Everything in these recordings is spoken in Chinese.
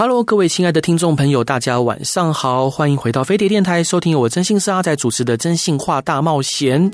Hello，各位亲爱的听众朋友，大家晚上好，欢迎回到飞碟电台，收听由我真心是阿仔主持的《真心话大冒险》。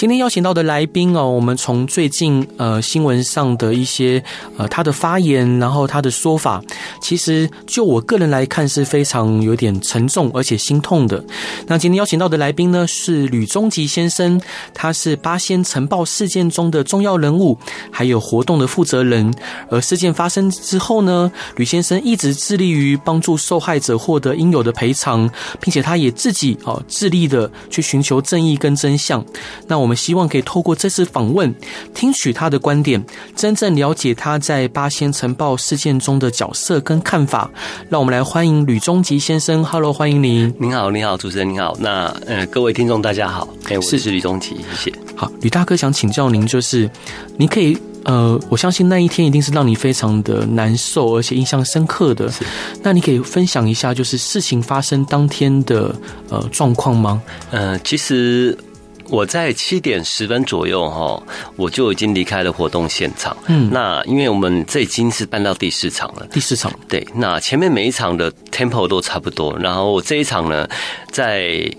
今天邀请到的来宾哦，我们从最近呃新闻上的一些呃他的发言，然后他的说法，其实就我个人来看是非常有点沉重而且心痛的。那今天邀请到的来宾呢是吕中吉先生，他是八仙尘爆事件中的重要人物，还有活动的负责人。而事件发生之后呢，吕先生一直。致力于帮助受害者获得应有的赔偿，并且他也自己哦致力的去寻求正义跟真相。那我们希望可以透过这次访问，听取他的观点，真正了解他在八仙尘爆事件中的角色跟看法。让我们来欢迎吕中吉先生。Hello，欢迎您。您好，你好，主持人您好。那呃，各位听众大家好，哎，我是吕中吉，谢谢。好，吕大哥想请教您，就是您可以。呃，我相信那一天一定是让你非常的难受，而且印象深刻的。是，那你可以分享一下，就是事情发生当天的呃状况吗？呃，其实我在七点十分左右哈，我就已经离开了活动现场。嗯，那因为我们这已经是搬到第四场了。第四场，对，那前面每一场的 tempo 都差不多，然后这一场呢，在。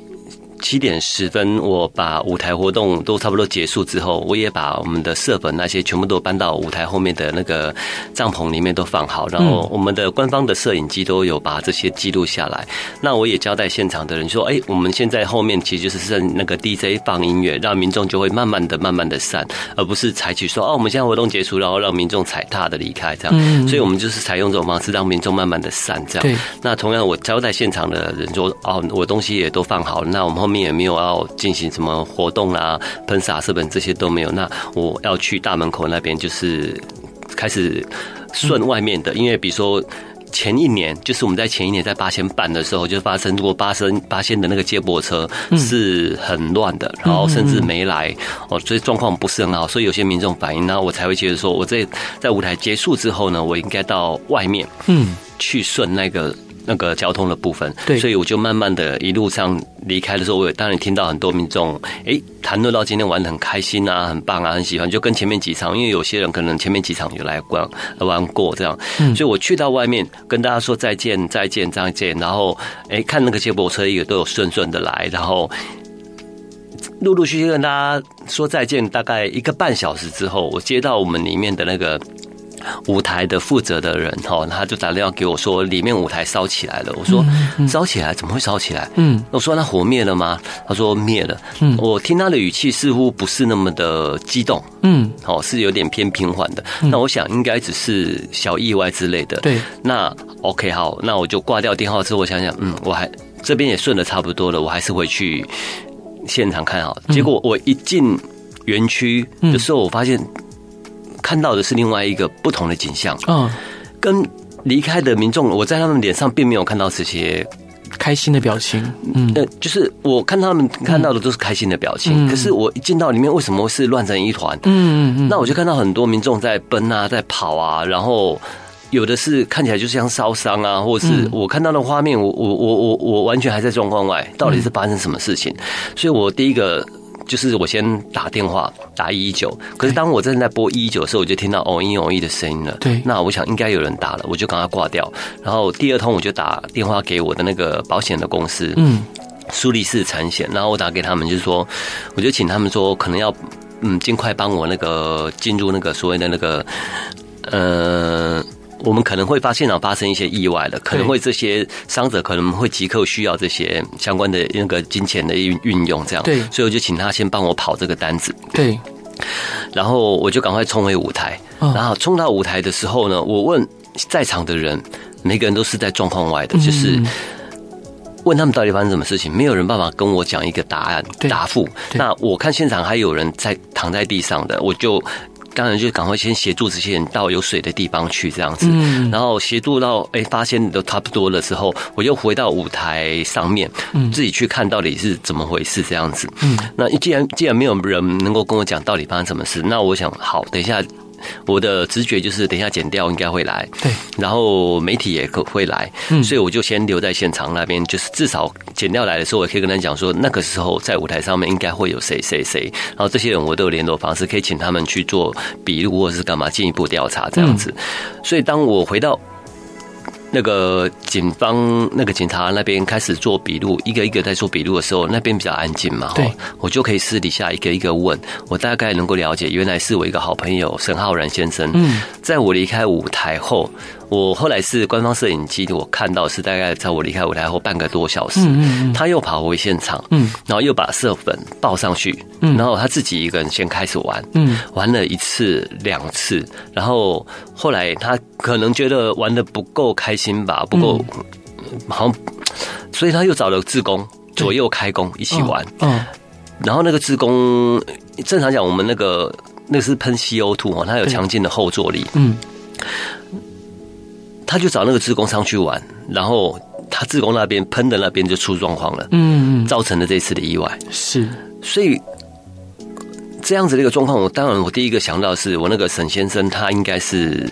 七点十分，我把舞台活动都差不多结束之后，我也把我们的设本那些全部都搬到舞台后面的那个帐篷里面都放好，然后我们的官方的摄影机都有把这些记录下来。那我也交代现场的人说：“哎，我们现在后面其实就是剩那个 DJ 放音乐，让民众就会慢慢的、慢慢的散，而不是采取说哦，我们现在活动结束，然后让民众踩踏的离开这样。所以我们就是采用这种方式，让民众慢慢的散这样。那同样，我交代现场的人说：哦，我东西也都放好了，那我们后。面也没有要进行什么活动啊，喷洒设备这些都没有。那我要去大门口那边，就是开始顺外面的，因为比如说前一年，就是我们在前一年在八仙办的时候，就发生过八仙八仙的那个接驳车是很乱的，然后甚至没来哦，所以状况不是很好，所以有些民众反映，然后我才会觉得说，我在在舞台结束之后呢，我应该到外面嗯去顺那个。那个交通的部分，对，所以我就慢慢的一路上离开的时候，我也当然听到很多民众哎谈论到今天玩的很开心啊，很棒啊，很喜欢，就跟前面几场，因为有些人可能前面几场有来玩玩过这样，嗯，所以我去到外面跟大家说再见再见再见，然后哎看那个接驳车也都有顺顺的来，然后陆陆续续跟大家说再见，大概一个半小时之后，我接到我们里面的那个。舞台的负责的人哈，他就打电话给我说，里面舞台烧起来了。我说烧起来怎么会烧起来？嗯，我说那火灭了吗？他说灭了。嗯，我听他的语气似乎不是那么的激动。嗯，哦，是有点偏平缓的。那我想应该只是小意外之类的。对，那 OK 好，那我就挂掉电话之后，我想想，嗯，我还这边也顺的差不多了，我还是回去现场看好。结果我一进园区的时候，我发现。看到的是另外一个不同的景象，嗯，跟离开的民众，我在他们脸上并没有看到这些开心的表情，嗯，呃，就是我看他们看到的都是开心的表情，可是我一进到里面，为什么是乱成一团？嗯嗯，那我就看到很多民众在奔啊，在跑啊，然后有的是看起来就像烧伤啊，或者是我看到的画面，我我我我我完全还在状况外，到底是发生什么事情？所以我第一个。就是我先打电话打一一九，可是当我正在拨一一九的时候，我就听到哦一哦一的声音了。对，那我想应该有人打了，我就赶快挂掉。然后第二通我就打电话给我的那个保险的公司，嗯，苏黎世产险。然后我打给他们，就是说，我就请他们说，可能要嗯尽快帮我那个进入那个所谓的那个呃。我们可能会发现现场发生一些意外了，可能会这些伤者可能会即刻需要这些相关的那个金钱的运运用，这样。对，所以我就请他先帮我跑这个单子。对，然后我就赶快冲回舞台。然后冲到舞台的时候呢，我问在场的人，每个人都是在状况外的，就是问他们到底发生什么事情，没有人办法跟我讲一个答案答复。那我看现场还有人在躺在地上的，我就。当然就赶快先协助这些人到有水的地方去，这样子。嗯，然后协助到哎、欸，发现都差不多了之后，我又回到舞台上面，嗯，自己去看到底是怎么回事，这样子。嗯，那既然既然没有人能够跟我讲到底发生什么事，那我想好，等一下。我的直觉就是，等一下剪掉应该会来，对，然后媒体也可会来，嗯，所以我就先留在现场那边，就是至少剪掉来的时候，我可以跟他讲说，那个时候在舞台上面应该会有谁谁谁，然后这些人我都有联络方式，可以请他们去做笔录或者是干嘛进一步调查这样子。所以当我回到。那个警方那个警察那边开始做笔录，一个一个在做笔录的时候，那边比较安静嘛，对，我就可以私底下一个一个问，我大概能够了解，原来是我一个好朋友沈浩然先生，嗯，在我离开舞台后。我后来是官方摄影机，我看到是大概在我离开舞台后半个多小时，他又跑回现场，然后又把色粉抱上去，然后他自己一个人先开始玩，玩了一次两次，然后后来他可能觉得玩的不够开心吧，不够好像，所以他又找了志工左右开工一起玩，然后那个志工正常讲我们那个那个是喷 CO2 哦，它有强劲的后坐力，嗯。他就找那个自工商去玩，然后他自工那边喷的那边就出状况了，嗯，造成了这次的意外。是，所以这样子的一个状况，我当然我第一个想到的是我那个沈先生，他应该是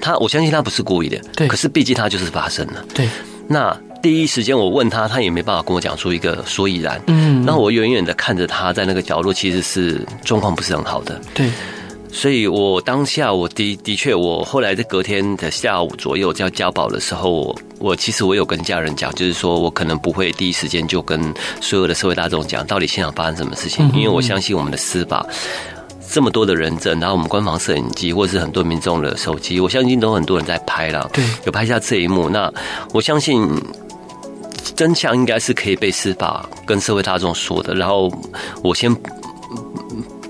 他，我相信他不是故意的，对。可是毕竟他就是发生了，对。那第一时间我问他，他也没办法跟我讲出一个所以然，嗯。然后我远远的看着他在那个角落，其实是状况不是很好的，对。所以，我当下我的的确，我后来在隔天的下午左右要交保的时候，我我其实我有跟家人讲，就是说我可能不会第一时间就跟所有的社会大众讲到底现场发生什么事情，因为我相信我们的司法这么多的人证，然后我们官方摄影机或者是很多民众的手机，我相信都很多人在拍了，对，有拍下这一幕。那我相信真相应该是可以被司法跟社会大众说的。然后我先。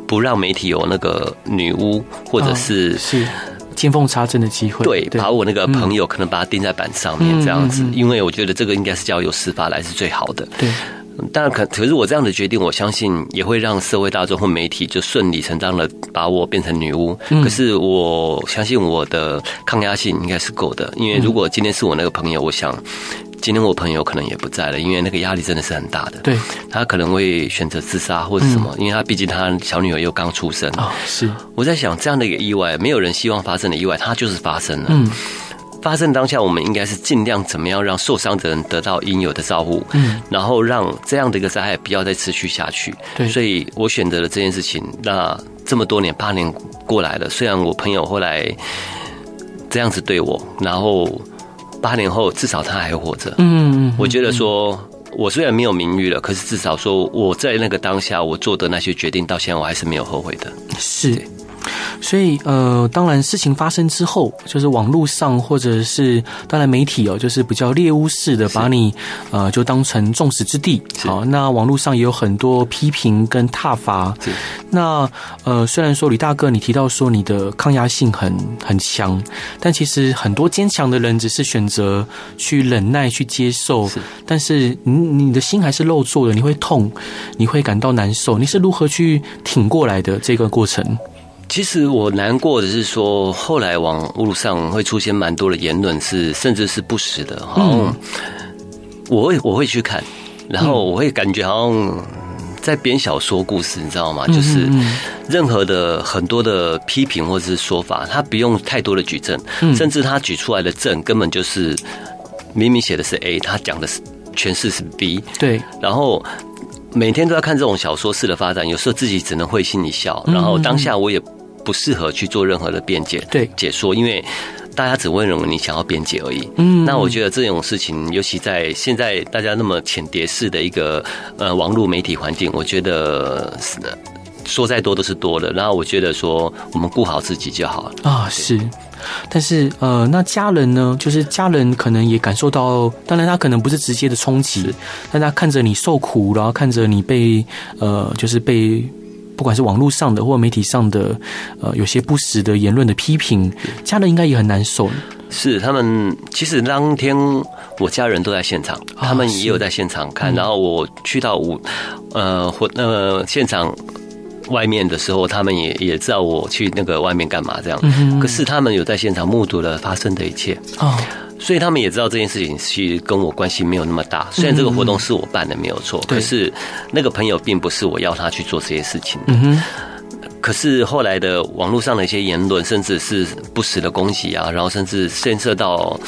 不让媒体有那个女巫或者是、哦、是见缝插针的机会，对，把我那个朋友可能把他钉在板上面这样子，嗯、因为我觉得这个应该是交由司法来是最好的。对，当然可可是我这样的决定，我相信也会让社会大众或媒体就顺理成章的把我变成女巫。嗯、可是我相信我的抗压性应该是够的，因为如果今天是我那个朋友，我想。今天我朋友可能也不在了，因为那个压力真的是很大的。对，他可能会选择自杀或者什么，嗯、因为他毕竟他小女儿又刚出生啊、哦。是，我在想这样的一个意外，没有人希望发生的意外，它就是发生了。嗯，发生当下，我们应该是尽量怎么样让受伤的人得到应有的照顾，嗯，然后让这样的一个灾害不要再持续下去。对，所以我选择了这件事情。那这么多年，八年过来了，虽然我朋友后来这样子对我，然后。八年后，至少他还活着。嗯，我觉得说，我虽然没有名誉了，可是至少说我在那个当下，我做的那些决定，到现在我还是没有后悔的。是。所以，呃，当然，事情发生之后，就是网络上或者是当然媒体哦，就是比较猎巫式的把你呃就当成众矢之的。好，那网络上也有很多批评跟挞伐。那呃，虽然说李大哥你提到说你的抗压性很很强，但其实很多坚强的人只是选择去忍耐去接受。是。但是你你的心还是肉做的，你会痛，你会感到难受。你是如何去挺过来的这个过程？其实我难过的是说，后来网络上会出现蛮多的言论，是甚至是不实的。好像我会我会去看，然后我会感觉好像在编小说故事，你知道吗？就是任何的很多的批评或者是说法，他不用太多的举证，甚至他举出来的证根本就是明明写的是 A，他讲的是诠释是 B。对，然后。每天都要看这种小说式的发展，有时候自己只能会心一笑。然后当下我也不适合去做任何的辩解、对解说，因为大家只会认为你想要辩解而已。嗯，那我觉得这种事情，尤其在现在大家那么浅碟式的一个呃网络媒体环境，我觉得是的，说再多都是多的。然后我觉得说，我们顾好自己就好了啊，是。但是，呃，那家人呢？就是家人可能也感受到，当然他可能不是直接的冲击，但他看着你受苦，然后看着你被，呃，就是被不管是网络上的或媒体上的，呃，有些不实的言论的批评，家人应该也很难受。是他们，其实当天我家人都在现场，他们也有在现场看，然后我去到舞，呃，或呃现场。外面的时候，他们也也知道我去那个外面干嘛这样。嗯，可是他们有在现场目睹了发生的一切哦，所以他们也知道这件事情其实跟我关系没有那么大。虽然这个活动是我办的没有错，可是那个朋友并不是我要他去做这些事情。嗯。可是后来的网络上的一些言论，甚至是不实的攻击啊，然后甚至牵涉到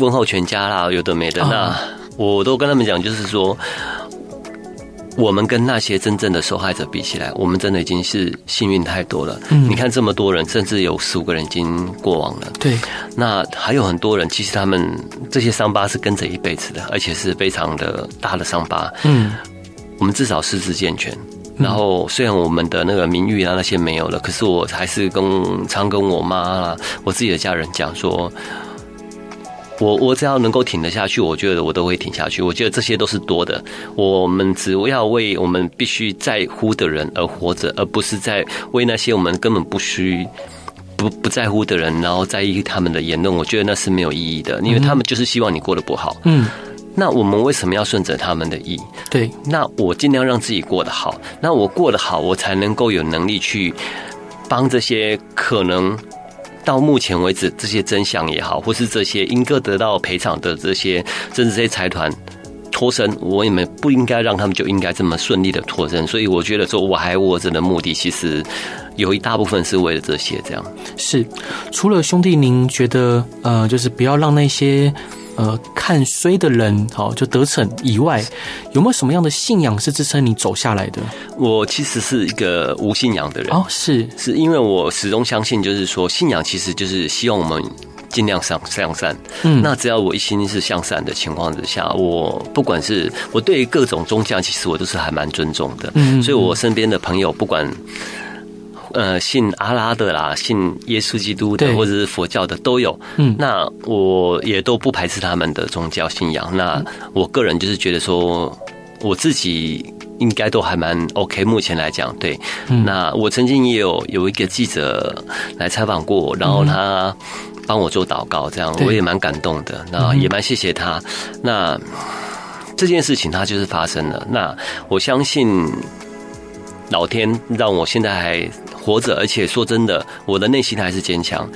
问候全家啦，有的没的，那我都跟他们讲，就是说。我们跟那些真正的受害者比起来，我们真的已经是幸运太多了。嗯，你看这么多人，甚至有十五个人已经过往了。对，那还有很多人，其实他们这些伤疤是跟着一辈子的，而且是非常的大的伤疤。嗯，我们至少四肢健全。然后虽然我们的那个名誉啊那些没有了，可是我还是跟常跟我妈啊，我自己的家人讲说。我我只要能够挺得下去，我觉得我都会挺下去。我觉得这些都是多的。我们只要为我们必须在乎的人而活着，而不是在为那些我们根本不需不不在乎的人，然后在意他们的言论。我觉得那是没有意义的，因为他们就是希望你过得不好。嗯，那我们为什么要顺着他们的意？对，那我尽量让自己过得好。那我过得好，我才能够有能力去帮这些可能。到目前为止，这些真相也好，或是这些应该得到赔偿的这些，甚至这些财团脱身，我也没不应该让他们就应该这么顺利的脱身。所以我觉得说我还活着的目的，其实有一大部分是为了这些。这样是除了兄弟，您觉得呃，就是不要让那些。呃，看衰的人，好就得逞以外，有没有什么样的信仰是支撑你走下来的？我其实是一个无信仰的人哦，是是因为我始终相信，就是说信仰其实就是希望我们尽量向向善。嗯，那只要我一心是向善的情况之下，我不管是我对于各种宗教，其实我都是还蛮尊重的。嗯，所以我身边的朋友不管。呃，信阿拉的啦，信耶稣基督的，或者是佛教的都有。嗯，那我也都不排斥他们的宗教信仰。那我个人就是觉得说，我自己应该都还蛮 OK。目前来讲，对。那我曾经也有有一个记者来采访过我，然后他帮我做祷告，这样我也蛮感动的。那也蛮谢谢他。那这件事情它就是发生了。那我相信老天让我现在还。活着，而且说真的，我的内心还是坚强。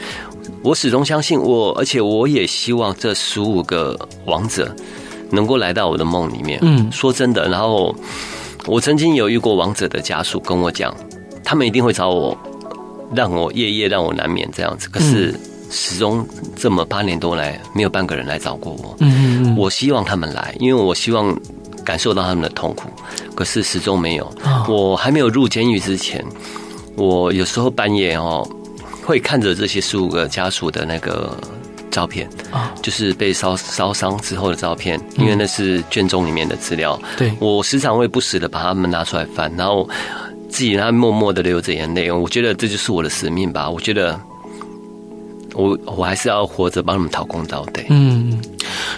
我始终相信我，而且我也希望这十五个王者能够来到我的梦里面。嗯，说真的，然后我曾经有遇过王者的家属跟我讲，他们一定会找我，让我夜夜让我难眠这样子。可是始终这么八年多来，没有半个人来找过我。嗯，我希望他们来，因为我希望感受到他们的痛苦。可是始终没有。我还没有入监狱之前。我有时候半夜哦，会看着这些十五个家属的那个照片啊，就是被烧烧伤之后的照片，因为那是卷宗里面的资料。对，我时常会不时的把他们拿出来翻，然后自己他默默的流着眼泪。我觉得这就是我的使命吧。我觉得我我还是要活着帮他们讨公道。对，嗯。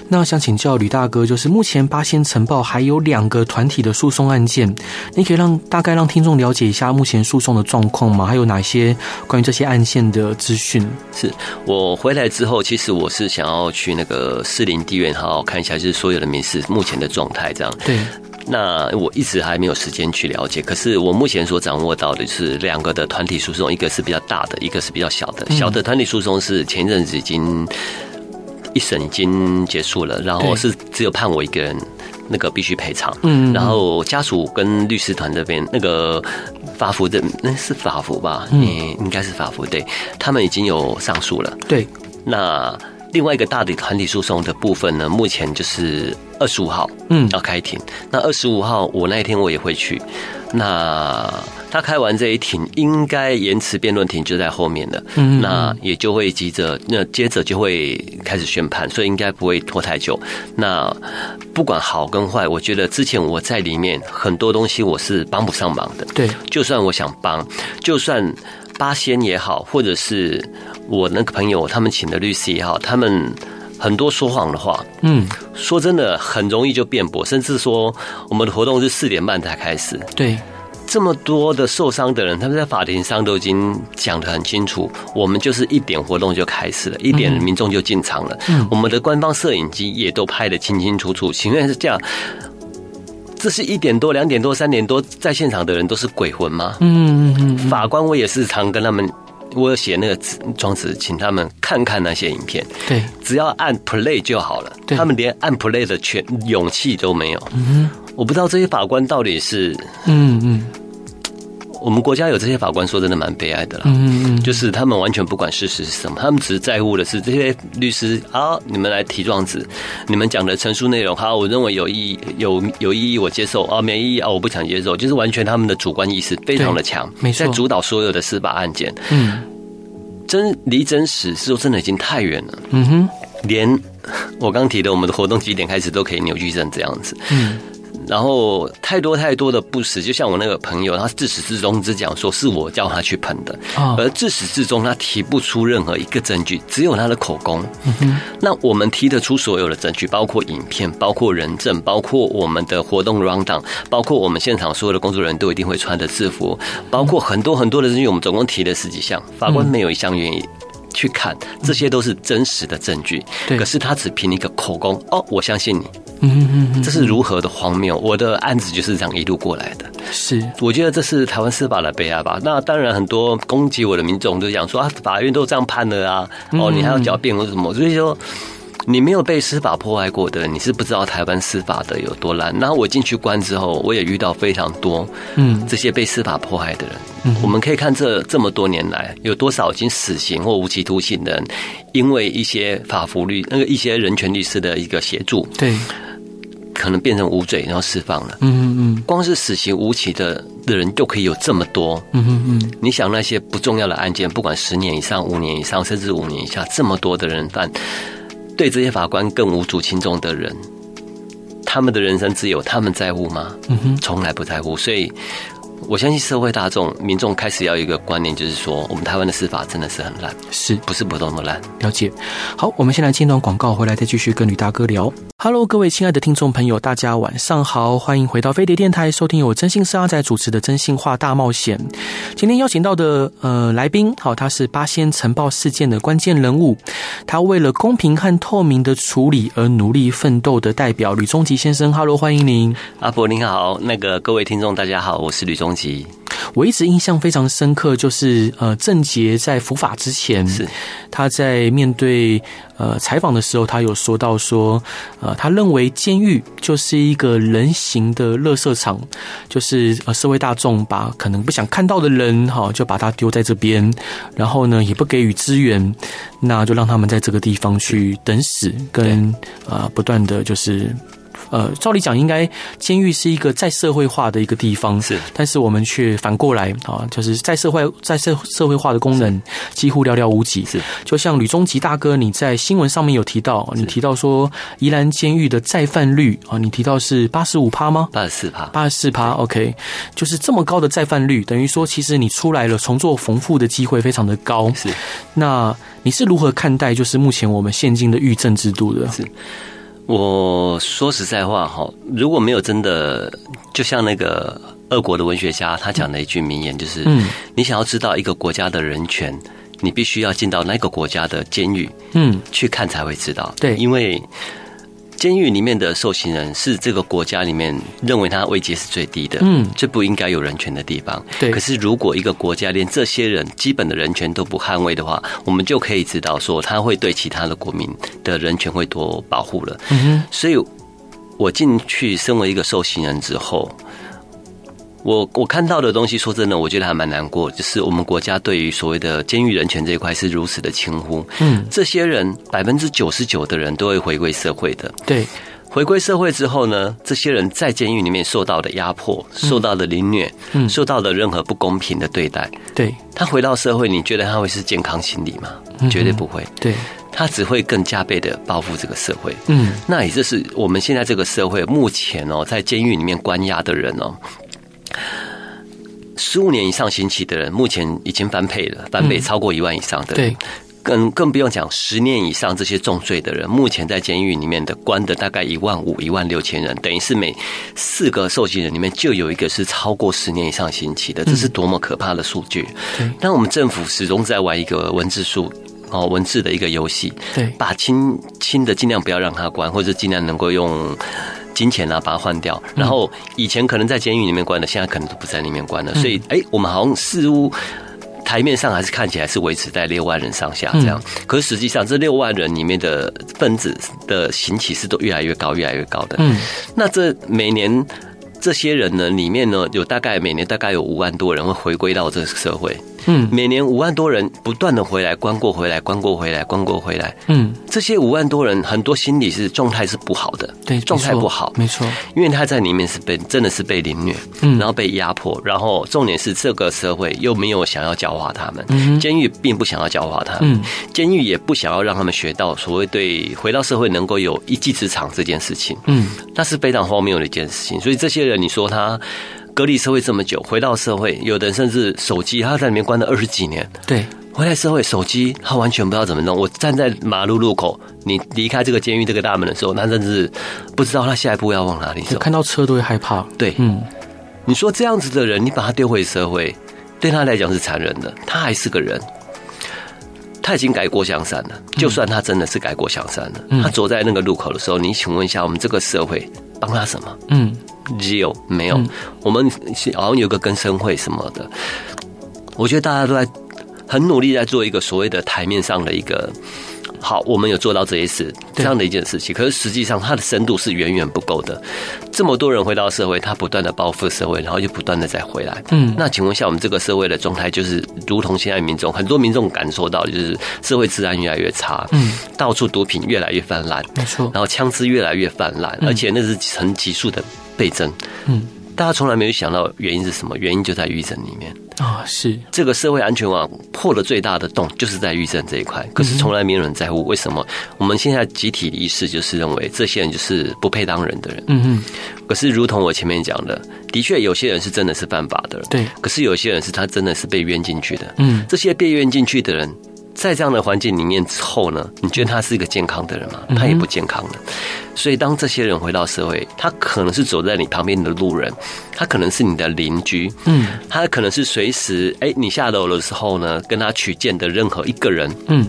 那想请教吕大哥，就是目前八仙尘爆还有两个团体的诉讼案件，你可以让大概让听众了解一下目前诉讼的状况吗？还有哪些关于这些案件的资讯？是我回来之后，其实我是想要去那个士林地院好好看一下，就是所有的民事目前的状态这样。对，那我一直还没有时间去了解，可是我目前所掌握到的是两个的团体诉讼，一个是比较大的，一个是比较小的。小的团体诉讼是前一阵子已经。一审已经结束了，然后是只有判我一个人，那个必须赔偿。嗯，然后家属跟律师团这边那个法服的，那是法服吧？嗯，应该是法服。对，他们已经有上诉了。对，那另外一个大的团体诉讼的部分呢，目前就是二十五号，嗯，要开庭。那二十五号我那一天我也会去。那他开完这一庭，应该延迟辩论庭就在后面了。嗯，那也就会急着，那接着就会开始宣判，所以应该不会拖太久。那不管好跟坏，我觉得之前我在里面很多东西我是帮不上忙的。对，就算我想帮，就算八仙也好，或者是我那个朋友他们请的律师也好，他们很多说谎的话，嗯，说真的很容易就辩驳，甚至说我们的活动是四点半才开始。对。这么多的受伤的人，他们在法庭上都已经讲得很清楚。我们就是一点活动就开始了，一点民众就进场了。嗯，我们的官方摄影机也都拍得清清楚楚。请问是这样，这是一点多、两点多、三点多，在现场的人都是鬼魂吗？嗯嗯嗯，法官，我也是常跟他们，我写那个庄子，请他们看看那些影片。对，只要按 play 就好了。对，他们连按 play 的权勇气都没有。嗯哼，我不知道这些法官到底是嗯嗯。我们国家有这些法官，说真的蛮悲哀的啦。嗯嗯，就是他们完全不管事实是什么，他们只在乎的是这些律师啊，你们来提状子，你们讲的陈述内容好，我认为有意义，有有意义，我接受啊，没意义啊，我不想接受，就是完全他们的主观意识非常的强，没错，在主导所有的司法案件。嗯，真离真实是说真的已经太远了。嗯哼，连我刚提的我们的活动几点开始都可以扭曲成这样子。嗯。然后太多太多的不实，就像我那个朋友，他自始至终只讲说是我叫他去喷的，而自始至终他提不出任何一个证据，只有他的口供。那我们提得出所有的证据，包括影片，包括人证，包括我们的活动 rundown，包括我们现场所有的工作人员都一定会穿的制服，包括很多很多的证据，我们总共提了十几项，法官没有一项愿意去看，这些都是真实的证据。可是他只凭一个口供，哦，我相信你。嗯嗯嗯，这是如何的荒谬！我的案子就是这样一路过来的。是，我觉得这是台湾司法的悲哀吧。那当然，很多攻击我的民众都讲说啊，法院都这样判了啊，哦，你还要狡辩或什么？所以说，你没有被司法迫害过的，你是不知道台湾司法的有多烂。然后我进去关之后，我也遇到非常多嗯这些被司法迫害的人。嗯，我们可以看这这么多年来有多少已经死刑或无期徒刑的人，因为一些法服律那个一些人权律师的一个协助，对。可能变成无罪，然后释放了。嗯嗯嗯，光是死刑无期的的人就可以有这么多。嗯嗯嗯，你想那些不重要的案件，不管十年以上、五年以上，甚至五年以下，这么多的人犯，对这些法官更无足轻重的人，他们的人生自由，他们在乎吗？嗯哼，从来不在乎。所以。我相信社会大众、民众开始要有一个观念，就是说，我们台湾的司法真的是很烂，是不是普通的烂？了解。好，我们先来进段广告，回来再继续跟吕大哥聊。Hello，各位亲爱的听众朋友，大家晚上好，欢迎回到飞碟电台，收听由我征信社阿仔主持的《真心话大冒险》。今天邀请到的呃来宾，好，他是八仙尘爆事件的关键人物，他为了公平和透明的处理而努力奋斗的代表吕中吉先生。Hello，欢迎您，阿伯您好，那个各位听众大家好，我是吕我一直印象非常深刻，就是呃，郑杰在伏法之前，是他在面对呃采访的时候，他有说到说，呃，他认为监狱就是一个人形的垃圾场，就是呃社会大众把可能不想看到的人哈，就把他丢在这边，然后呢也不给予资源，那就让他们在这个地方去等死，跟呃不断的就是。呃，照理讲，应该监狱是一个再社会化的一个地方，是，但是我们却反过来啊，就是在社会在社社会化的功能几乎寥寥无几。是，就像吕中吉大哥，你在新闻上面有提到，你提到说宜兰监狱的再犯率啊，你提到是八十五趴吗？八十四趴，八十四趴。OK，就是这么高的再犯率，等于说其实你出来了，重做缝复的机会非常的高。是，那你是如何看待就是目前我们现今的狱政制度的？是。我说实在话哈，如果没有真的，就像那个俄国的文学家他讲的一句名言，就是：嗯，你想要知道一个国家的人权，你必须要进到那个国家的监狱，嗯，去看才会知道。对，因为。监狱里面的受刑人是这个国家里面认为他位阶是最低的，嗯，最不应该有人权的地方。对，可是如果一个国家连这些人基本的人权都不捍卫的话，我们就可以知道说他会对其他的国民的人权会多保护了。嗯哼，所以我进去身为一个受刑人之后。我我看到的东西，说真的，我觉得还蛮难过。就是我们国家对于所谓的监狱人权这一块是如此的轻忽。嗯，这些人百分之九十九的人都会回归社会的。对，回归社会之后呢，这些人在监狱里面受到的压迫、受到的凌虐、嗯，受到的任何不公平的对待，对，他回到社会，你觉得他会是健康心理吗？绝对不会。对，他只会更加倍的报复这个社会。嗯，那也就是我们现在这个社会目前哦，在监狱里面关押的人哦。十五年以上刑期的人，目前已经翻倍了，翻倍超过一万以上的人。对，更更不用讲十年以上这些重罪的人，目前在监狱里面的关的大概一万五、一万六千人，等于是每四个受刑人里面就有一个是超过十年以上刑期的，这是多么可怕的数据！但我们政府始终在玩一个文字数哦，文字的一个游戏，对，把轻轻的尽量不要让他关，或者尽量能够用。金钱啊，把它换掉。然后以前可能在监狱里面关的，现在可能都不在里面关了。所以，哎，我们好像似乎台面上还是看起来是维持在六万人上下这样。可是实际上，这六万人里面的分子的刑期是都越来越高，越来越高的。嗯，那这每年这些人呢，里面呢，有大概每年大概有五万多人会回归到这个社会。嗯，每年五万多人不断的回来，关过回来，关过回来，关过回来。嗯，这些五万多人很多心理是状态是不好的，对，状态不好，没错，因为他在里面是被真的是被凌虐，嗯，然后被压迫，然后重点是这个社会又没有想要教化他们，嗯，监狱并不想要教化他们，嗯，监狱也不想要让他们学到所谓对回到社会能够有一技之长这件事情，嗯，那是非常荒谬的一件事情，所以这些人你说他。隔离社会这么久，回到社会，有的人甚至手机，他在里面关了二十几年。对，回来社会，手机他完全不知道怎么弄。我站在马路路口，你离开这个监狱这个大门的时候，他甚至不知道他下一步要往哪里走。看到车都会害怕。对，嗯，你说这样子的人，你把他丢回社会，对他来讲是残忍的。他还是个人，他已经改过向善了。就算他真的是改过向善了，嗯、他走在那个路口的时候，你请问一下，我们这个社会帮他什么？嗯。只有没有，我们好像有个更生会什么的，我觉得大家都在很努力在做一个所谓的台面上的一个好，我们有做到这一次这样的一件事情，可是实际上它的深度是远远不够的。这么多人回到社会，他不断的报复社会，然后又不断的再回来。嗯，那请问一下，我们这个社会的状态就是如同现在民众很多民众感受到，就是社会治安越来越差，嗯，到处毒品越来越泛滥，没错，然后枪支越来越泛滥，而且那是呈急速的。倍增，嗯，大家从来没有想到原因是什么？原因就在狱政里面啊，是这个社会安全网破了最大的洞，就是在狱政这一块。可是从来没有人在乎为什么？我们现在集体的意识就是认为这些人就是不配当人的人。嗯嗯。可是如同我前面讲的，的确有些人是真的是犯法的，对。可是有些人是他真的是被冤进去的。嗯，这些被冤进去的人。在这样的环境里面之后呢，你觉得他是一个健康的人吗？他也不健康的。所以当这些人回到社会，他可能是走在你旁边的路人，他可能是你的邻居，嗯，他可能是随时哎，你下楼的时候呢，跟他取件的任何一个人，嗯，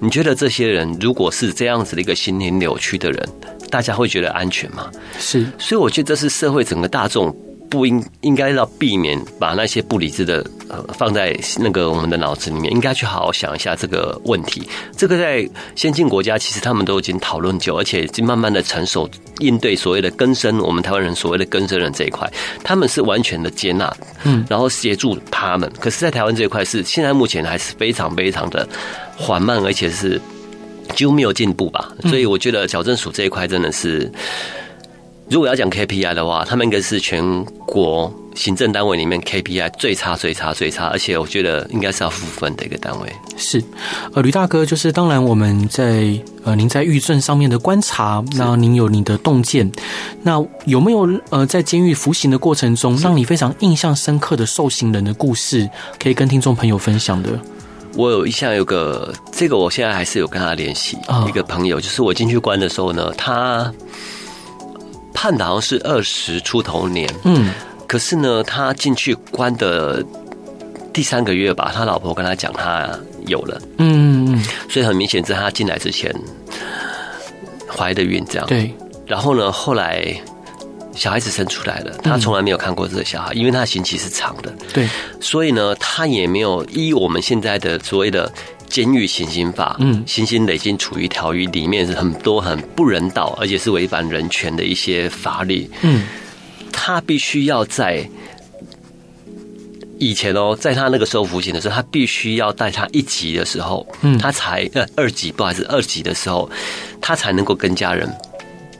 你觉得这些人如果是这样子的一个心灵扭曲的人，大家会觉得安全吗？是，所以我觉得这是社会整个大众。不应应该要避免把那些不理智的呃放在那个我们的脑子里面，应该去好好想一下这个问题。这个在先进国家其实他们都已经讨论久，而且已经慢慢的成熟应对所谓的根生，我们台湾人所谓的根生人这一块，他们是完全的接纳，嗯，然后协助他们。可是，在台湾这一块是现在目前还是非常非常的缓慢，而且是几乎没有进步吧。所以，我觉得矫正署这一块真的是。如果要讲 KPI 的话，他们应该是全国行政单位里面 KPI 最差、最差、最差，而且我觉得应该是要负分的一个单位。是，呃，吕大哥，就是当然我们在呃您在狱政上面的观察，那您有您的洞见，那有没有呃在监狱服刑的过程中，让你非常印象深刻的受刑人的故事，可以跟听众朋友分享的？我有印象有个这个，我现在还是有跟他联系、哦、一个朋友，就是我进去关的时候呢，他。判的好像是二十出头年，嗯，可是呢，他进去关的第三个月吧，他老婆跟他讲他有了，嗯嗯，所以很明显在他进来之前怀的孕，这样。对。然后呢，后来小孩子生出来了，他从来没有看过这个小孩，因为他的刑期是长的，对，所以呢，他也没有依我们现在的所谓的。监狱行刑法，嗯，行刑累进处遇条约里面是很多很不人道，而且是违反人权的一些法律，嗯，他必须要在以前哦，在他那个时候服刑的时候，他必须要带他一级的时候，嗯，他才呃二级，不好意思，二级的时候，他才能够跟家人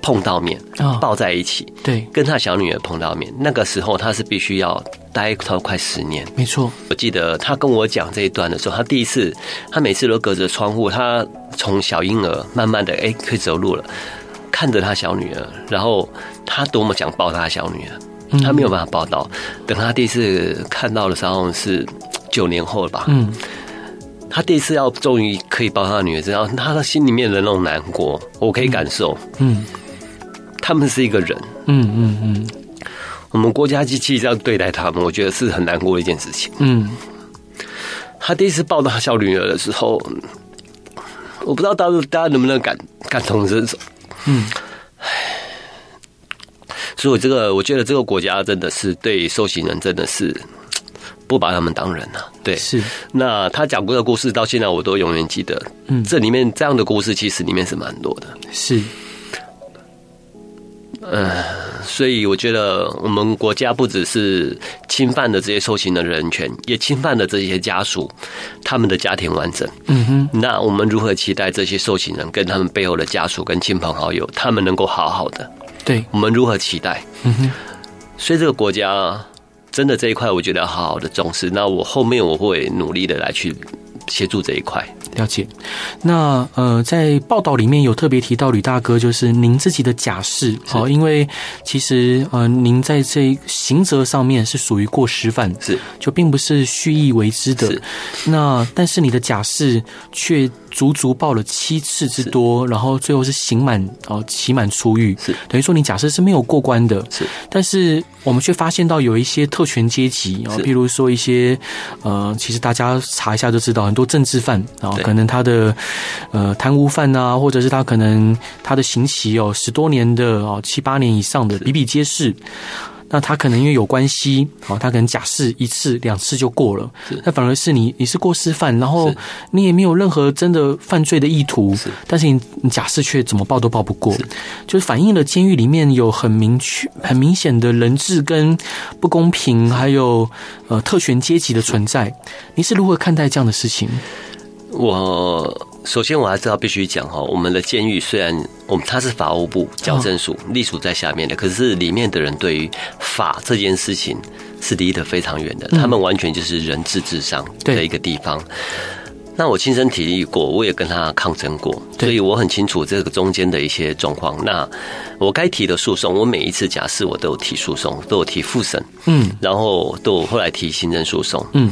碰到面，抱在一起，对，跟他小女儿碰到面，那个时候他是必须要。待到快十年，没错。我记得他跟我讲这一段的时候，他第一次，他每次都隔着窗户，他从小婴儿慢慢的哎、欸、可以走路了，看着他小女儿，然后他多么想抱他小女儿，他没有办法抱到。等他第一次看到的时候是九年后了吧？嗯，他第一次要终于可以抱他的女儿，然后他的心里面的那种难过，我可以感受。嗯，他们是一个人。嗯嗯嗯。我们国家机器这样对待他们，我觉得是很难过的一件事情。嗯，他第一次抱到小女儿的时候，我不知道大家大家能不能感感同身受。嗯，所以这个我觉得这个国家真的是对受刑人真的是不把他们当人啊。对，是。那他讲过的故事到现在我都永远记得。嗯，这里面这样的故事其实里面是蛮多的。是。嗯，所以我觉得我们国家不只是侵犯了这些受刑的人权，也侵犯了这些家属他们的家庭完整。嗯哼，那我们如何期待这些受刑人跟他们背后的家属跟亲朋好友，他们能够好好的？对，我们如何期待？嗯哼，所以这个国家真的这一块，我觉得要好好的重视。那我后面我会努力的来去协助这一块。了解，那呃，在报道里面有特别提到吕大哥，就是您自己的假释，好，因为其实呃，您在这刑责上面是属于过失犯，是就并不是蓄意为之的。那但是你的假释却足足报了七次之多，然后最后是刑满哦，期满出狱，是。等于说你假设是没有过关的，是，但是我们却发现到有一些特权阶级啊，譬如说一些呃，其实大家查一下就知道，很多政治犯啊。可能他的呃贪污犯啊，或者是他可能他的刑期哦十多年的哦，七八年以上的比比皆是。那他可能因为有关系，哦，他可能假释一次两次就过了。那反而是你，你是过失犯，然后你也没有任何真的犯罪的意图，但是你你假释却怎么报都报不过，就是反映了监狱里面有很明确、很明显的人质跟不公平，还有呃特权阶级的存在。你是如何看待这样的事情？我首先我还是要必须讲哈，我们的监狱虽然我们它是法务部矫正署隶属在下面的，可是里面的人对于法这件事情是离得非常远的，他们完全就是人治至上的一个地方。那我亲身体历过，我也跟他抗争过，所以我很清楚这个中间的一些状况。那我该提的诉讼，我每一次假释我都有提诉讼，都有提复审，嗯，然后都有后来提行政诉讼，嗯。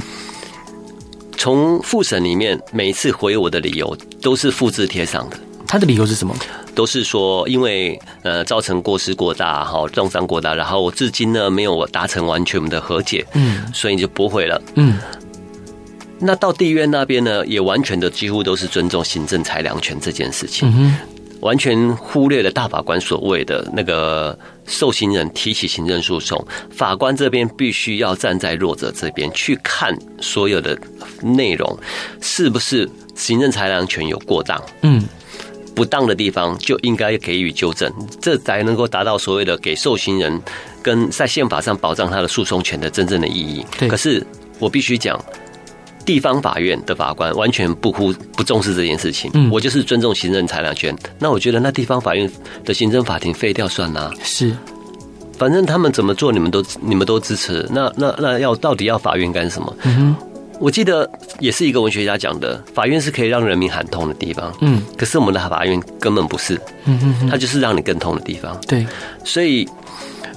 从复审里面，每次回我的理由都是复制贴上的。他的理由是什么？都是说因为呃造成过失过大，哈，重伤过大，然后我至今呢没有达成完全的和解，嗯，所以你就驳回了，嗯。那到地院那边呢，也完全的几乎都是尊重行政裁量权这件事情。嗯完全忽略了大法官所谓的那个受刑人提起行政诉讼，法官这边必须要站在弱者这边去看所有的内容是不是行政裁量权有过当，嗯，不当的地方就应该给予纠正，这才能够达到所谓的给受刑人跟在宪法上保障他的诉讼权的真正的意义。对，可是我必须讲。地方法院的法官完全不忽不重视这件事情。嗯，我就是尊重行政裁量权。那我觉得那地方法院的行政法庭废掉算了。是，反正他们怎么做，你们都你们都支持。那那那要到底要法院干什么？我记得也是一个文学家讲的，法院是可以让人民喊痛的地方。嗯，可是我们的法院根本不是。嗯哼，它就是让你更痛的地方。对，所以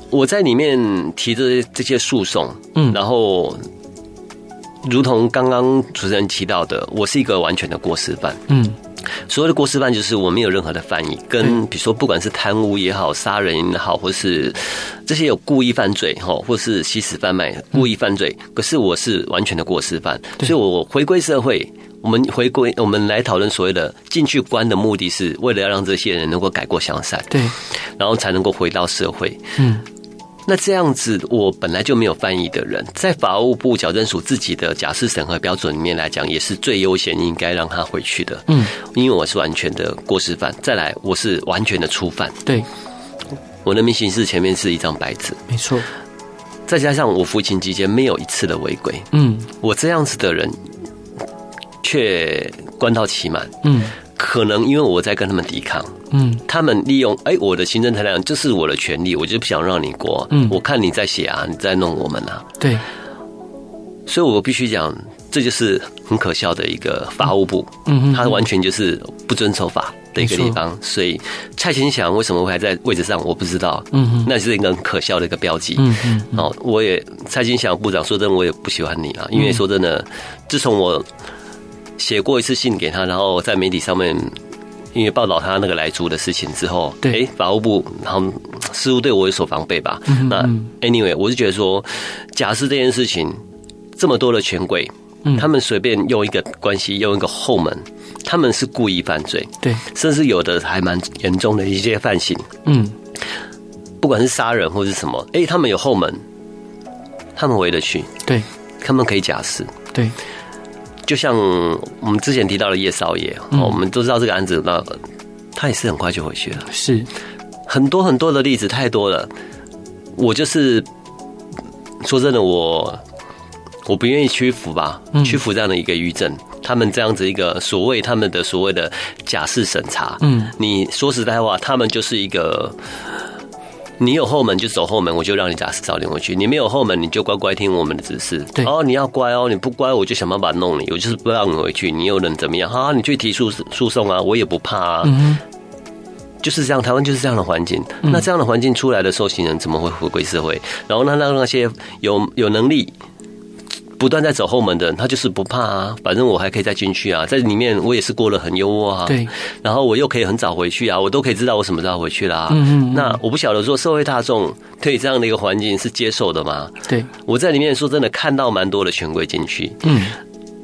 我在里面提着这些诉讼，嗯，然后。如同刚刚主持人提到的，我是一个完全的过失犯。嗯，所谓的过失犯就是我没有任何的犯意，跟比如说不管是贪污也好、杀人也好，或是这些有故意犯罪哈，或是吸食贩卖故意犯罪，可是我是完全的过失犯。所以我回归社会，我们回归，我们来讨论所谓的进去关的目的是为了要让这些人能够改过向善，对，然后才能够回到社会。嗯。那这样子，我本来就没有犯意的人，在法务部矫正署自己的假释审核标准里面来讲，也是最优先应该让他回去的。嗯，因为我是完全的过失犯，再来我是完全的初犯。对，我的民刑事前面是一张白纸，没错。再加上我服刑期间没有一次的违规，嗯，我这样子的人却关到期满，嗯。可能因为我在跟他们抵抗，嗯，他们利用哎、欸，我的行政裁量这是我的权利，我就不想让你过，嗯，我看你在写啊，你在弄我们啊，对，所以我必须讲，这就是很可笑的一个法务部，嗯，他完全就是不遵守法的一个地方，所以蔡清祥为什么会还在位置上，我不知道，嗯，那是一个很可笑的一个标记，嗯嗯，哦，我也蔡清祥部长说真的，我也不喜欢你啊，因为说真的，自从我。写过一次信给他，然后在媒体上面，因为报道他那个莱猪的事情之后，对，哎，法务部然后似乎对我有所防备吧。嗯、那 anyway，我是觉得说，假释这件事情，这么多的权贵，嗯、他们随便用一个关系，用一个后门，他们是故意犯罪，对，甚至有的还蛮严重的一些犯行，嗯。不管是杀人或是什么，哎，他们有后门，他们回得去，对，他们可以假释，对。就像我们之前提到的叶少爷，嗯，我们都知道这个案子，那他也是很快就回去了。是。很多很多的例子太多了，我就是说真的，我我不愿意屈服吧，屈服这样的一个余震，他们这样子一个所谓他们的所谓的假释审查，嗯，你说实在话，他们就是一个。你有后门就走后门，我就让你假释早点回去。你没有后门，你就乖乖听我们的指示。对哦，你要乖哦，你不乖，我就想办法弄你。我就是不让你回去，你又能怎么样？好，你去提诉诉讼啊，我也不怕啊。嗯，就是这样，台湾就是这样的环境。那这样的环境出来的受刑人怎么会回归社会？然后那让那些有有能力。不断在走后门的人，他就是不怕啊，反正我还可以再进去啊，在里面我也是过得很优渥啊。对，然后我又可以很早回去啊，我都可以知道我什么时候回去啦。嗯嗯。那我不晓得说社会大众对这样的一个环境是接受的吗？对，我在里面说真的看到蛮多的权贵进去，嗯，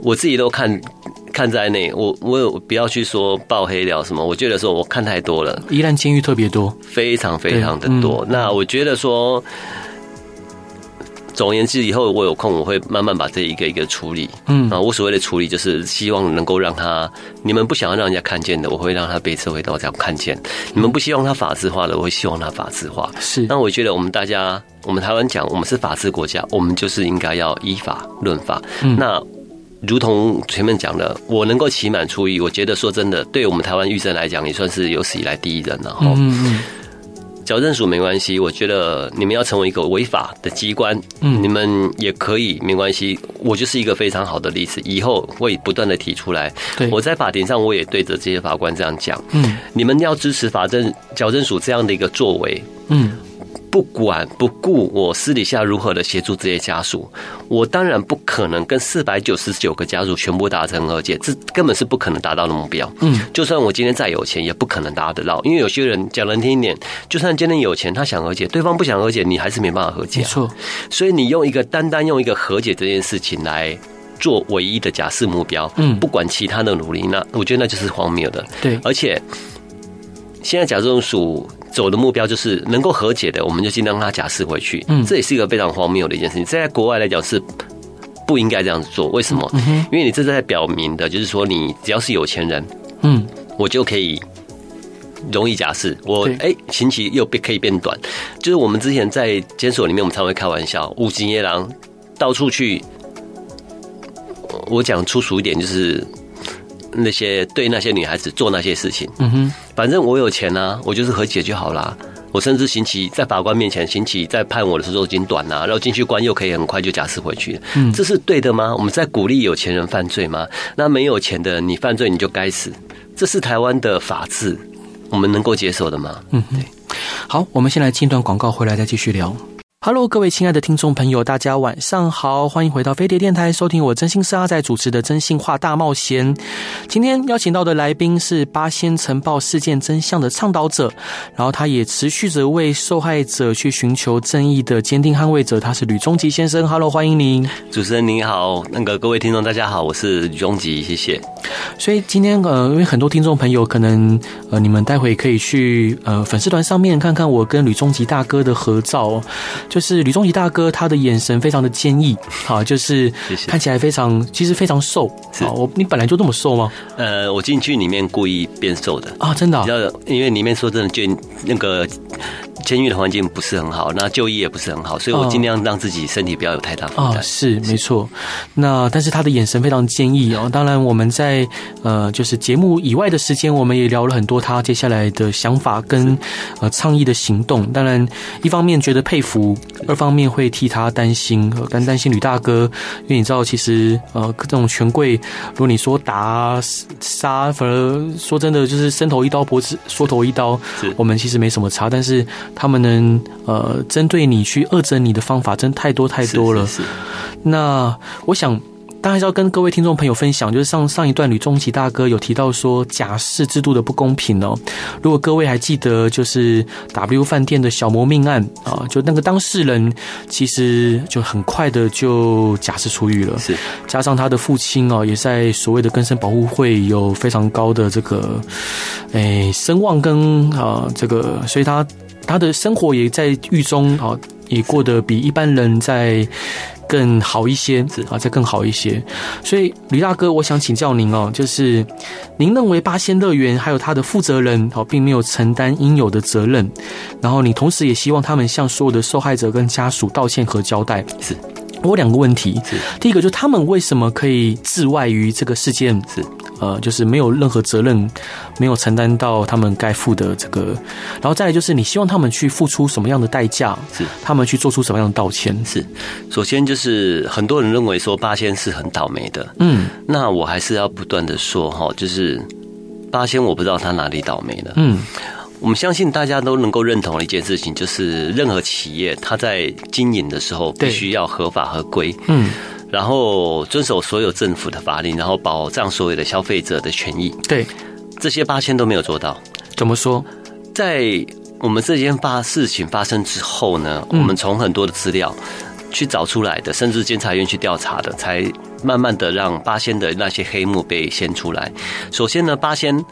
我自己都看看在内，我我有不要去说爆黑料什么，我觉得说我看太多了，宜兰监狱特别多，非常非常的多。那我觉得说。总而言之，以后我有空，我会慢慢把这一个一个处理。嗯，啊，我所谓的处理，就是希望能够让他，你们不想要让人家看见的，我会让他被社会大众看见；你们不希望他法制化的，我会希望他法制化。是。那我觉得，我们大家，我们台湾讲，我们是法治国家，我们就是应该要依法论法。嗯。那如同前面讲的，我能够期满出狱，我觉得说真的，对我们台湾狱政来讲，也算是有史以来第一人了。哈。嗯嗯。矫正署没关系，我觉得你们要成为一个违法的机关，嗯，你们也可以没关系。我就是一个非常好的例子，以后会不断的提出来。对，我在法庭上，我也对着这些法官这样讲，嗯，你们要支持法政矫正署这样的一个作为，嗯。不管不顾我私底下如何的协助这些家属，我当然不可能跟四百九十九个家属全部达成和解，这根本是不可能达到的目标。嗯，就算我今天再有钱，也不可能达得到，因为有些人讲难听一点，就算今天有钱，他想和解，对方不想和解，你还是没办法和解。没错，所以你用一个单单用一个和解这件事情来做唯一的假设目标，嗯，不管其他的努力，那我觉得那就是荒谬的。对，而且现在矫正署。走的目标就是能够和解的，我们就尽量让他假释回去。嗯，这也是一个非常荒谬的一件事情。在国外来讲是不应该这样子做。为什么？因为你这是在表明的，就是说你只要是有钱人，嗯，我就可以容易假释。我哎，刑期又变可以变短。就是我们之前在监所里面，我们常会开玩笑，五级野狼到处去。我讲粗俗一点，就是。那些对那些女孩子做那些事情，嗯哼，反正我有钱啊，我就是和解就好啦。我甚至刑期在法官面前，刑期在判我的时候已经短了，然后进去关又可以很快就假释回去。嗯，这是对的吗？我们在鼓励有钱人犯罪吗？那没有钱的你犯罪你就该死，这是台湾的法治，我们能够接受的吗？嗯，对。好，我们先来进一段广告，回来再继续聊。Hello，各位亲爱的听众朋友，大家晚上好，欢迎回到飞碟电台，收听我真心是阿仔主持的《真心话大冒险》。今天邀请到的来宾是八仙城爆事件真相的倡导者，然后他也持续着为受害者去寻求正义的坚定捍卫者，他是吕中吉先生。Hello，欢迎您，主持人您好，那个各位听众大家好，我是吕中吉，谢谢。所以今天呃，因为很多听众朋友可能呃，你们待会可以去呃粉丝团上面看看我跟吕中吉大哥的合照。就是吕中奇大哥，他的眼神非常的坚毅，好，就是看起来非常，其实非常瘦。好，我你本来就这么瘦吗？呃，我进去里面故意变瘦的啊，真的，啊，因为里面说真的，就那个。监狱的环境不是很好，那就医也不是很好，所以我尽量让自己身体不要有太大负担。哦，是没错。那但是他的眼神非常坚毅哦。当然，我们在呃，就是节目以外的时间，我们也聊了很多他接下来的想法跟呃倡议的行动。当然，一方面觉得佩服，二方面会替他担心，但担心吕大哥，因为你知道，其实呃，这种权贵，如果你说打杀，反而说真的，就是伸头一刀，脖子缩头一刀，我们其实没什么差，但是。他们能呃针对你去恶整你的方法，真太多太多了。是是是，那我想，当然是要跟各位听众朋友分享，就是上上一段吕中奇大哥有提到说假释制度的不公平哦。如果各位还记得，就是 W 饭店的小魔命案啊，就那个当事人其实就很快的就假释出狱了。是，加上他的父亲哦，也在所谓的根生保护会有非常高的这个诶声望跟啊这个，所以他。他的生活也在狱中啊，也过得比一般人在更好一些，啊，再更好一些。所以吕大哥，我想请教您哦，就是您认为八仙乐园还有他的负责人哦，并没有承担应有的责任，然后你同时也希望他们向所有的受害者跟家属道歉和交代。是。我有两个问题，第一个，就是他们为什么可以置外于这个事件？是呃，就是没有任何责任，没有承担到他们该负的这个。然后再来就是，你希望他们去付出什么样的代价？是他们去做出什么样的道歉？是首先就是很多人认为说八仙是很倒霉的，嗯，那我还是要不断的说哈，就是八仙我不知道他哪里倒霉了，嗯。我们相信大家都能够认同的一件事情，就是任何企业它在经营的时候，必须要合法合规，嗯，然后遵守所有政府的法令，然后保障所有的消费者的权益。对，这些八仙都没有做到。怎么说？在我们这件发事情发生之后呢，我们从很多的资料去找出来的，甚至监察院去调查的，才慢慢的让八仙的那些黑幕被掀出来。首先呢，八仙。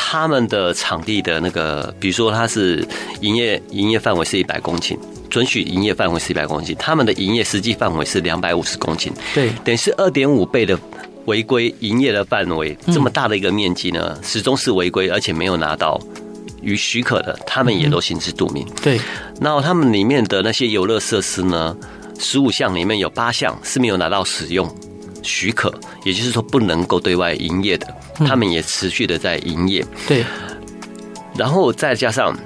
他们的场地的那个，比如说它是营业营业范围是一百公顷，准许营业范围是一百公顷，他们的营业实际范围是两百五十公顷，对，等于是二点五倍的违规营业的范围，这么大的一个面积呢，始终是违规，而且没有拿到与许可的，他们也都心知肚明。对，然后他们里面的那些游乐设施呢，十五项里面有八项是没有拿到使用许可，也就是说不能够对外营业的。他们也持续的在营业，对，然后再加上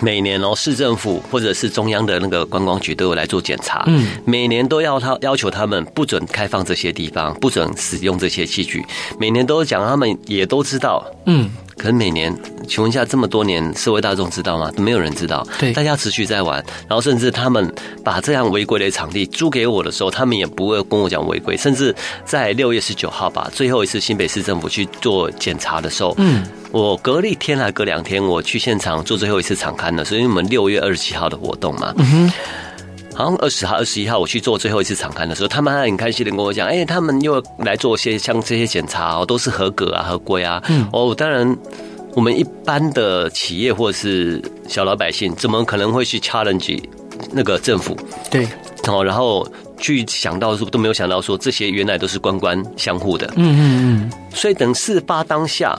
每年哦，市政府或者是中央的那个观光局都有来做检查，嗯，每年都要他要求他们不准开放这些地方，不准使用这些器具，每年都讲，他们也都知道，嗯。可是每年，请问一下，这么多年，社会大众知道吗？没有人知道。对，大家持续在玩，然后甚至他们把这样违规的场地租给我的时候，他们也不会跟我讲违规。甚至在六月十九号吧，最后一次新北市政府去做检查的时候，嗯，我隔了一天还隔两天，我去现场做最后一次场刊的，所以我们六月二十七号的活动嘛，嗯哼。好像二十号、二十一号，我去做最后一次场刊的时候，他们还很开心的跟我讲：“哎，他们又来做些像这些检查哦，都是合格啊、合规啊。”嗯，哦，当然，我们一般的企业或者是小老百姓，怎么可能会去 challenge 那个政府？对，哦，然后去想到说都没有想到说这些原来都是官官相护的。嗯嗯嗯，所以等事发当下。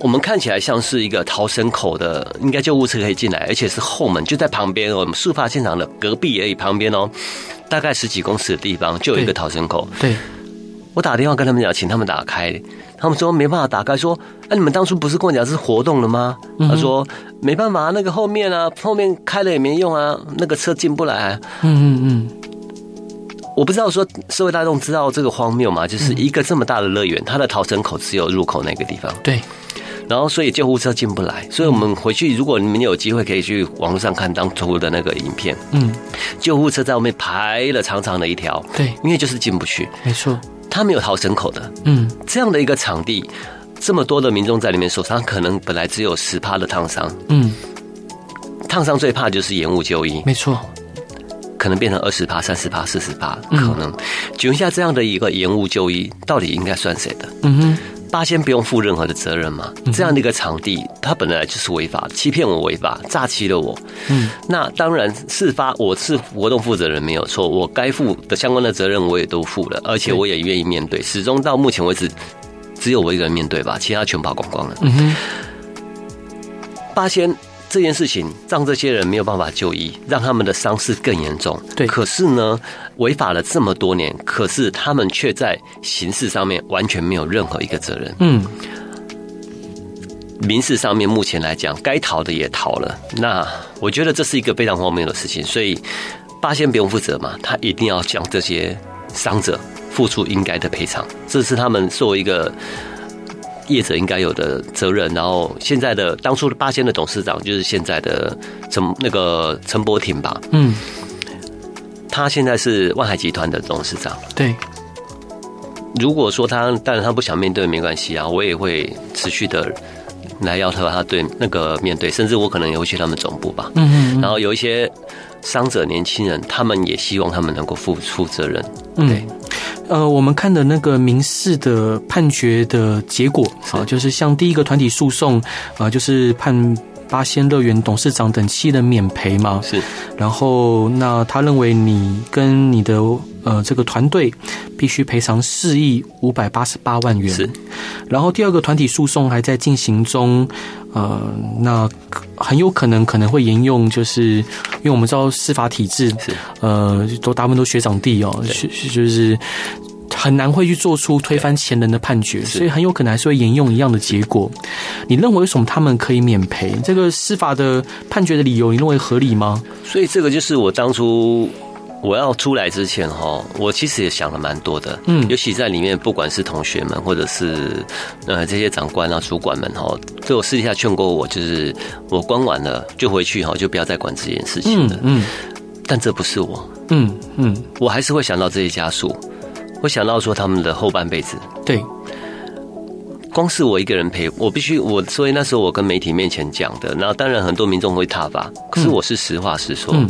我们看起来像是一个逃生口的，应该救护车可以进来，而且是后门就在旁边。我们事发现场的隔壁而已，旁边哦，大概十几公尺的地方就有一个逃生口。对，我打电话跟他们讲，请他们打开，他们说没办法打开。说，哎，你们当初不是跟我讲是活动了吗？他说没办法，那个后面啊，后面开了也没用啊，那个车进不来。嗯嗯嗯，我不知道说社会大众知道这个荒谬吗？就是一个这么大的乐园，它的逃生口只有入口那个地方。对。然后，所以救护车进不来，所以我们回去，如果你们有机会，可以去网络上看当初的那个影片。嗯，救护车在外面排了长长的一条，对，因为就是进不去，没错，它没有逃生口的。嗯，这样的一个场地，这么多的民众在里面受伤，可能本来只有十趴的烫伤。嗯，烫伤最怕就是延误就医，没错，可能变成二十趴、三十趴、四十趴，可能。请问一下，这样的一个延误就医，到底应该算谁的？嗯哼。八仙不用负任何的责任嘛？这样的一个场地，它本来就是违法，欺骗我违法，诈欺了我。嗯，那当然事发我是活动负责人没有错，我该负的相关的责任我也都负了，而且我也愿意面对。始终到目前为止，只有我一个人面对吧，其他全跑光光了。嗯哼，八仙。这件事情让这些人没有办法就医，让他们的伤势更严重。对，可是呢，违法了这么多年，可是他们却在刑事上面完全没有任何一个责任。嗯，民事上面目前来讲，该逃的也逃了。那我觉得这是一个非常荒谬的事情，所以八仙不用负责嘛，他一定要将这些伤者付出应该的赔偿，这是他们作为一个。业者应该有的责任，然后现在的当初的八仙的董事长就是现在的陈那个陈伯廷吧，嗯，他现在是万海集团的董事长。对，如果说他，但是他不想面对没关系啊，我也会持续的来要求他对那个面对，甚至我可能也会去他们总部吧。嗯嗯，然后有一些伤者年轻人，他们也希望他们能够负负责任。对。呃，我们看的那个民事的判决的结果啊，就是像第一个团体诉讼啊，就是判八仙乐园董事长等七人免赔嘛。是。然后，那他认为你跟你的呃这个团队必须赔偿四亿五百八十八万元。是。然后第二个团体诉讼还在进行中，呃，那很有可能可能会沿用，就是因为我们知道司法体制是呃都大部分都学长弟哦，是就是。很难会去做出推翻前人的判决，所以很有可能还是会沿用一样的结果。你认为为什么他们可以免赔？这个司法的判决的理由，你认为合理吗？所以这个就是我当初我要出来之前哈，我其实也想了蛮多的。嗯，尤其在里面，不管是同学们，或者是呃这些长官啊、主管们哈，都有私底下劝过我，就是我关完了就回去哈，就不要再管这件事情了。嗯，但这不是我。嗯嗯，我还是会想到这些家属。我想到说他们的后半辈子，对，光是我一个人赔，我必须我，所以那时候我跟媒体面前讲的，那当然很多民众会挞伐，可是我是实话实说，嗯、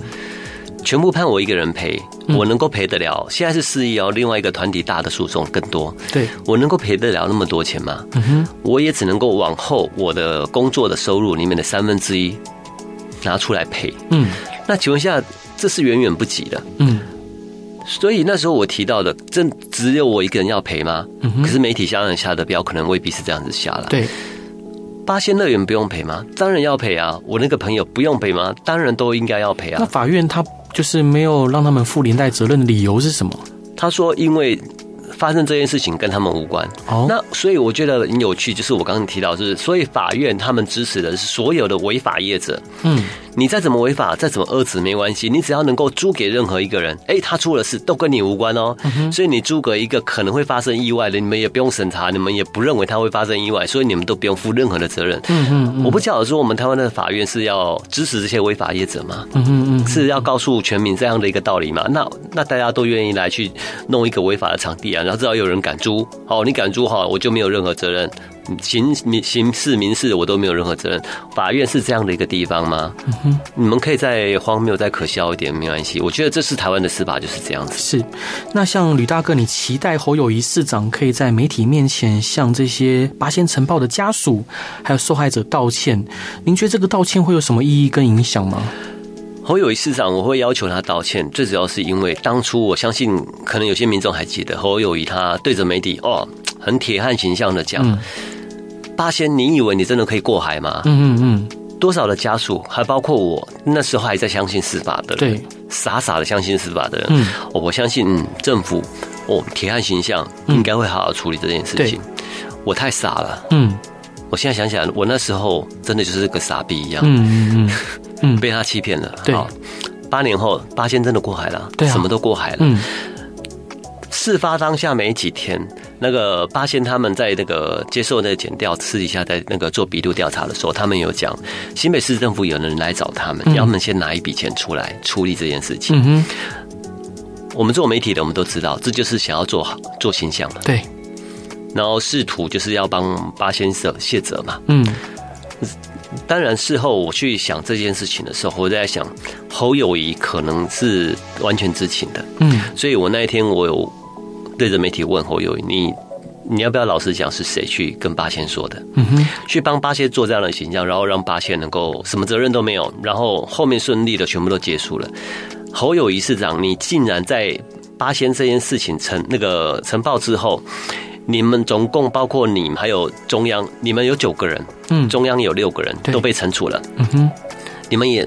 全部判我一个人赔，我能够赔得了？现在是四亿哦，另外一个团体大的诉讼更多，对，我能够赔得了那么多钱吗？嗯哼，我也只能够往后我的工作的收入里面的三分之一拿出来赔，嗯，那请问一下，这是远远不及的，嗯。所以那时候我提到的，真只有我一个人要赔吗？嗯。可是媒体下人下的标可能未必是这样子下了。对。八仙乐园不用赔吗？当然要赔啊！我那个朋友不用赔吗？当然都应该要赔啊。那法院他就是没有让他们负连带责任的理由是什么？他说因为。发生这件事情跟他们无关。哦，那所以我觉得很有趣，就是我刚刚提到，就是所以法院他们支持的是所有的违法业者。嗯，你再怎么违法，再怎么遏制没关系，你只要能够租给任何一个人，哎，他出了事都跟你无关哦。所以你租给一个可能会发生意外的，你们也不用审查，你们也不认为他会发生意外，所以你们都不用负任何的责任。嗯嗯，我不晓得说我们台湾的法院是要支持这些违法业者吗？嗯嗯，是要告诉全民这样的一个道理吗？那那大家都愿意来去弄一个违法的场地啊？然后只要有人敢租，好，你敢租哈，我就没有任何责任，刑民刑事民事我都没有任何责任。法院是这样的一个地方吗？嗯哼，你们可以再荒谬、再可笑一点，没关系。我觉得这是台湾的司法就是这样子。是，那像吕大哥，你期待侯友谊市长可以在媒体面前向这些八仙尘爆的家属还有受害者道歉，您觉得这个道歉会有什么意义跟影响吗？侯友宜市长，我会要求他道歉，最主要是因为当初我相信，可能有些民众还记得侯友谊他对着媒体哦，很铁汉形象的讲：“嗯、八仙，你以为你真的可以过海吗？”嗯嗯嗯，多少的家属，还包括我那时候还在相信司法的人，对，傻傻的相信司法的人，嗯，我相信嗯政府哦铁汉形象应该会好好处理这件事情，我太傻了，嗯。我现在想想，我那时候真的就是个傻逼一样，嗯嗯嗯，被他欺骗了。对，八年后八仙真的过海了，对，什么都过海了。嗯，事发当下没几天，那个八仙他们在那个接受那个检调，私底下在那个做笔录调查的时候，他们有讲，新北市政府有人来找他们，要他们先拿一笔钱出来处理这件事情。嗯，我们做媒体的，我们都知道，这就是想要做好做形象嘛。对。然后试图就是要帮八仙社卸责嘛。嗯，当然事后我去想这件事情的时候，我在想侯友谊可能是完全知情的。嗯，所以我那一天我有对着媒体问侯友谊，你你要不要老实讲是谁去跟八仙说的？嗯哼，去帮八仙做这样的形象，然后让八仙能够什么责任都没有，然后后面顺利的全部都结束了。侯友宜市长，你竟然在八仙这件事情成那个呈报之后。你们总共包括你还有中央，你们有九个人，嗯，中央有六个人都被惩处了，嗯哼，你们也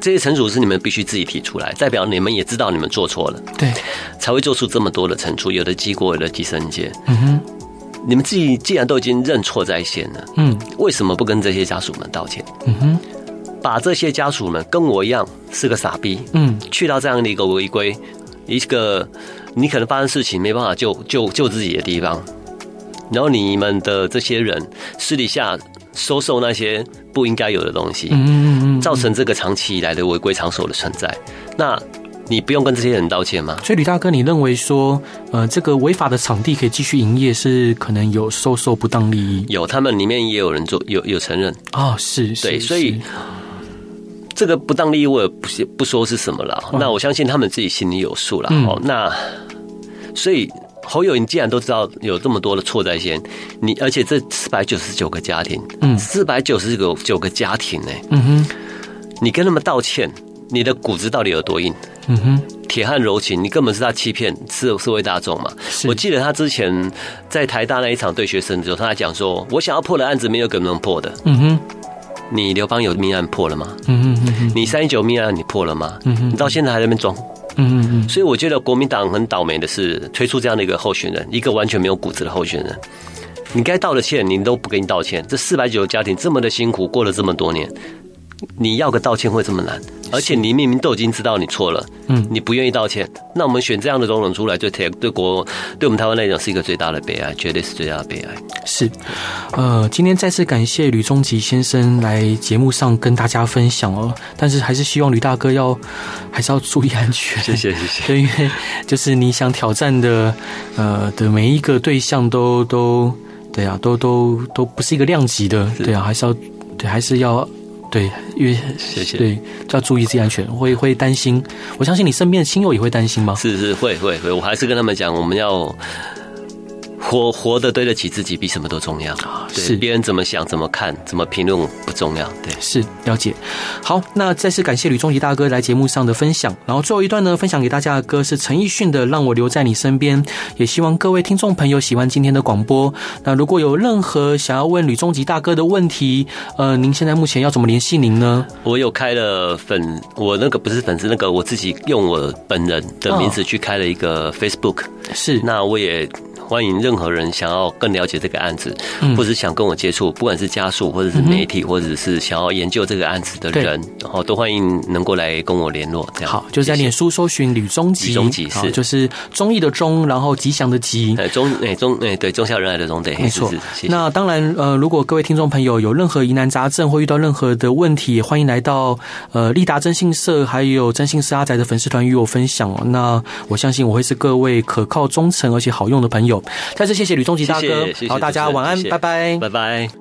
这些惩处是你们必须自己提出来，代表你们也知道你们做错了，对，才会做出这么多的惩处，有的记过，有的记申诫，嗯哼，你们自己既然都已经认错在先了，嗯，为什么不跟这些家属们道歉？嗯哼，把这些家属们跟我一样是个傻逼，嗯，去到这样的一个违规一个。你可能发生事情没办法救救救自己的地方，然后你们的这些人私底下收受那些不应该有的东西，嗯嗯嗯，造成这个长期以来的违规场所的存在，那你不用跟这些人道歉吗？所以吕大哥，你认为说，呃，这个违法的场地可以继续营业，是可能有收受不当利益？有，他们里面也有人做，有有承认哦，是，对，所以。这个不当利益我也不不说是什么了，那我相信他们自己心里有数了。哦，那所以侯友你既然都知道有这么多的错在先，你而且这四百九十九个家庭，嗯，四百九十九九个家庭呢、欸，嗯哼，你跟他们道歉，你的骨子到底有多硬？嗯哼，铁汉柔情，你根本是他欺骗社社会大众嘛。我记得他之前在台大那一场对学生的时候，他还讲说，我想要破的案子没有可能破的。嗯哼，你刘邦有命案破了吗？嗯哼，你三一九命案你破了吗？嗯嗯，你到现在还在那边装。嗯嗯，所以我觉得国民党很倒霉的是推出这样的一个候选人，一个完全没有骨子的候选人。你该道的歉，你都不给你道歉。这四百九个家庭这么的辛苦，过了这么多年，你要个道歉会这么难？而且你明明都已经知道你错了，嗯，你不愿意道歉，那我们选这样的总统出来，对台对国对我们台湾来讲是一个最大的悲哀，绝对是最大的悲哀。是，呃，今天再次感谢吕中吉先生来节目上跟大家分享哦，但是还是希望吕大哥要还是要注意安全。谢谢谢谢。对，因为就是你想挑战的，呃的每一个对象都都对啊，都都都不是一个量级的，对啊，还是要对，还是要。对，因为谢谢。对，就要注意自己安全，会会担心。我相信你身边的亲友也会担心吗？是是会会会，我还是跟他们讲，我们要。活活的对得起自己，比什么都重要啊。是别人怎么想、怎么看、怎么评论不重要。对，是了解。好，那再次感谢吕中吉大哥来节目上的分享。然后最后一段呢，分享给大家的歌是陈奕迅的《让我留在你身边》。也希望各位听众朋友喜欢今天的广播。那如果有任何想要问吕中吉大哥的问题，呃，您现在目前要怎么联系您呢？我有开了粉，我那个不是粉丝，那个我自己用我本人的名字去开了一个 Facebook。是，那我也。欢迎任何人想要更了解这个案子，或者想跟我接触，不管是家属或者是媒体，或者是想要研究这个案子的人，然后都欢迎能够来跟我联络。这样好，就在脸书搜寻吕中吉，吕中吉是就是忠义的忠，然后吉祥的吉，哎忠哎忠哎对忠孝仁爱的忠对，没错。那当然呃，如果各位听众朋友有任何疑难杂症或遇到任何的问题，也欢迎来到呃立达征信社还有征信社阿宅的粉丝团与我分享哦。那我相信我会是各位可靠、忠诚而且好用的朋友。再次谢谢吕中吉大哥，谢谢谢谢，好，大家晚安，拜拜，拜拜。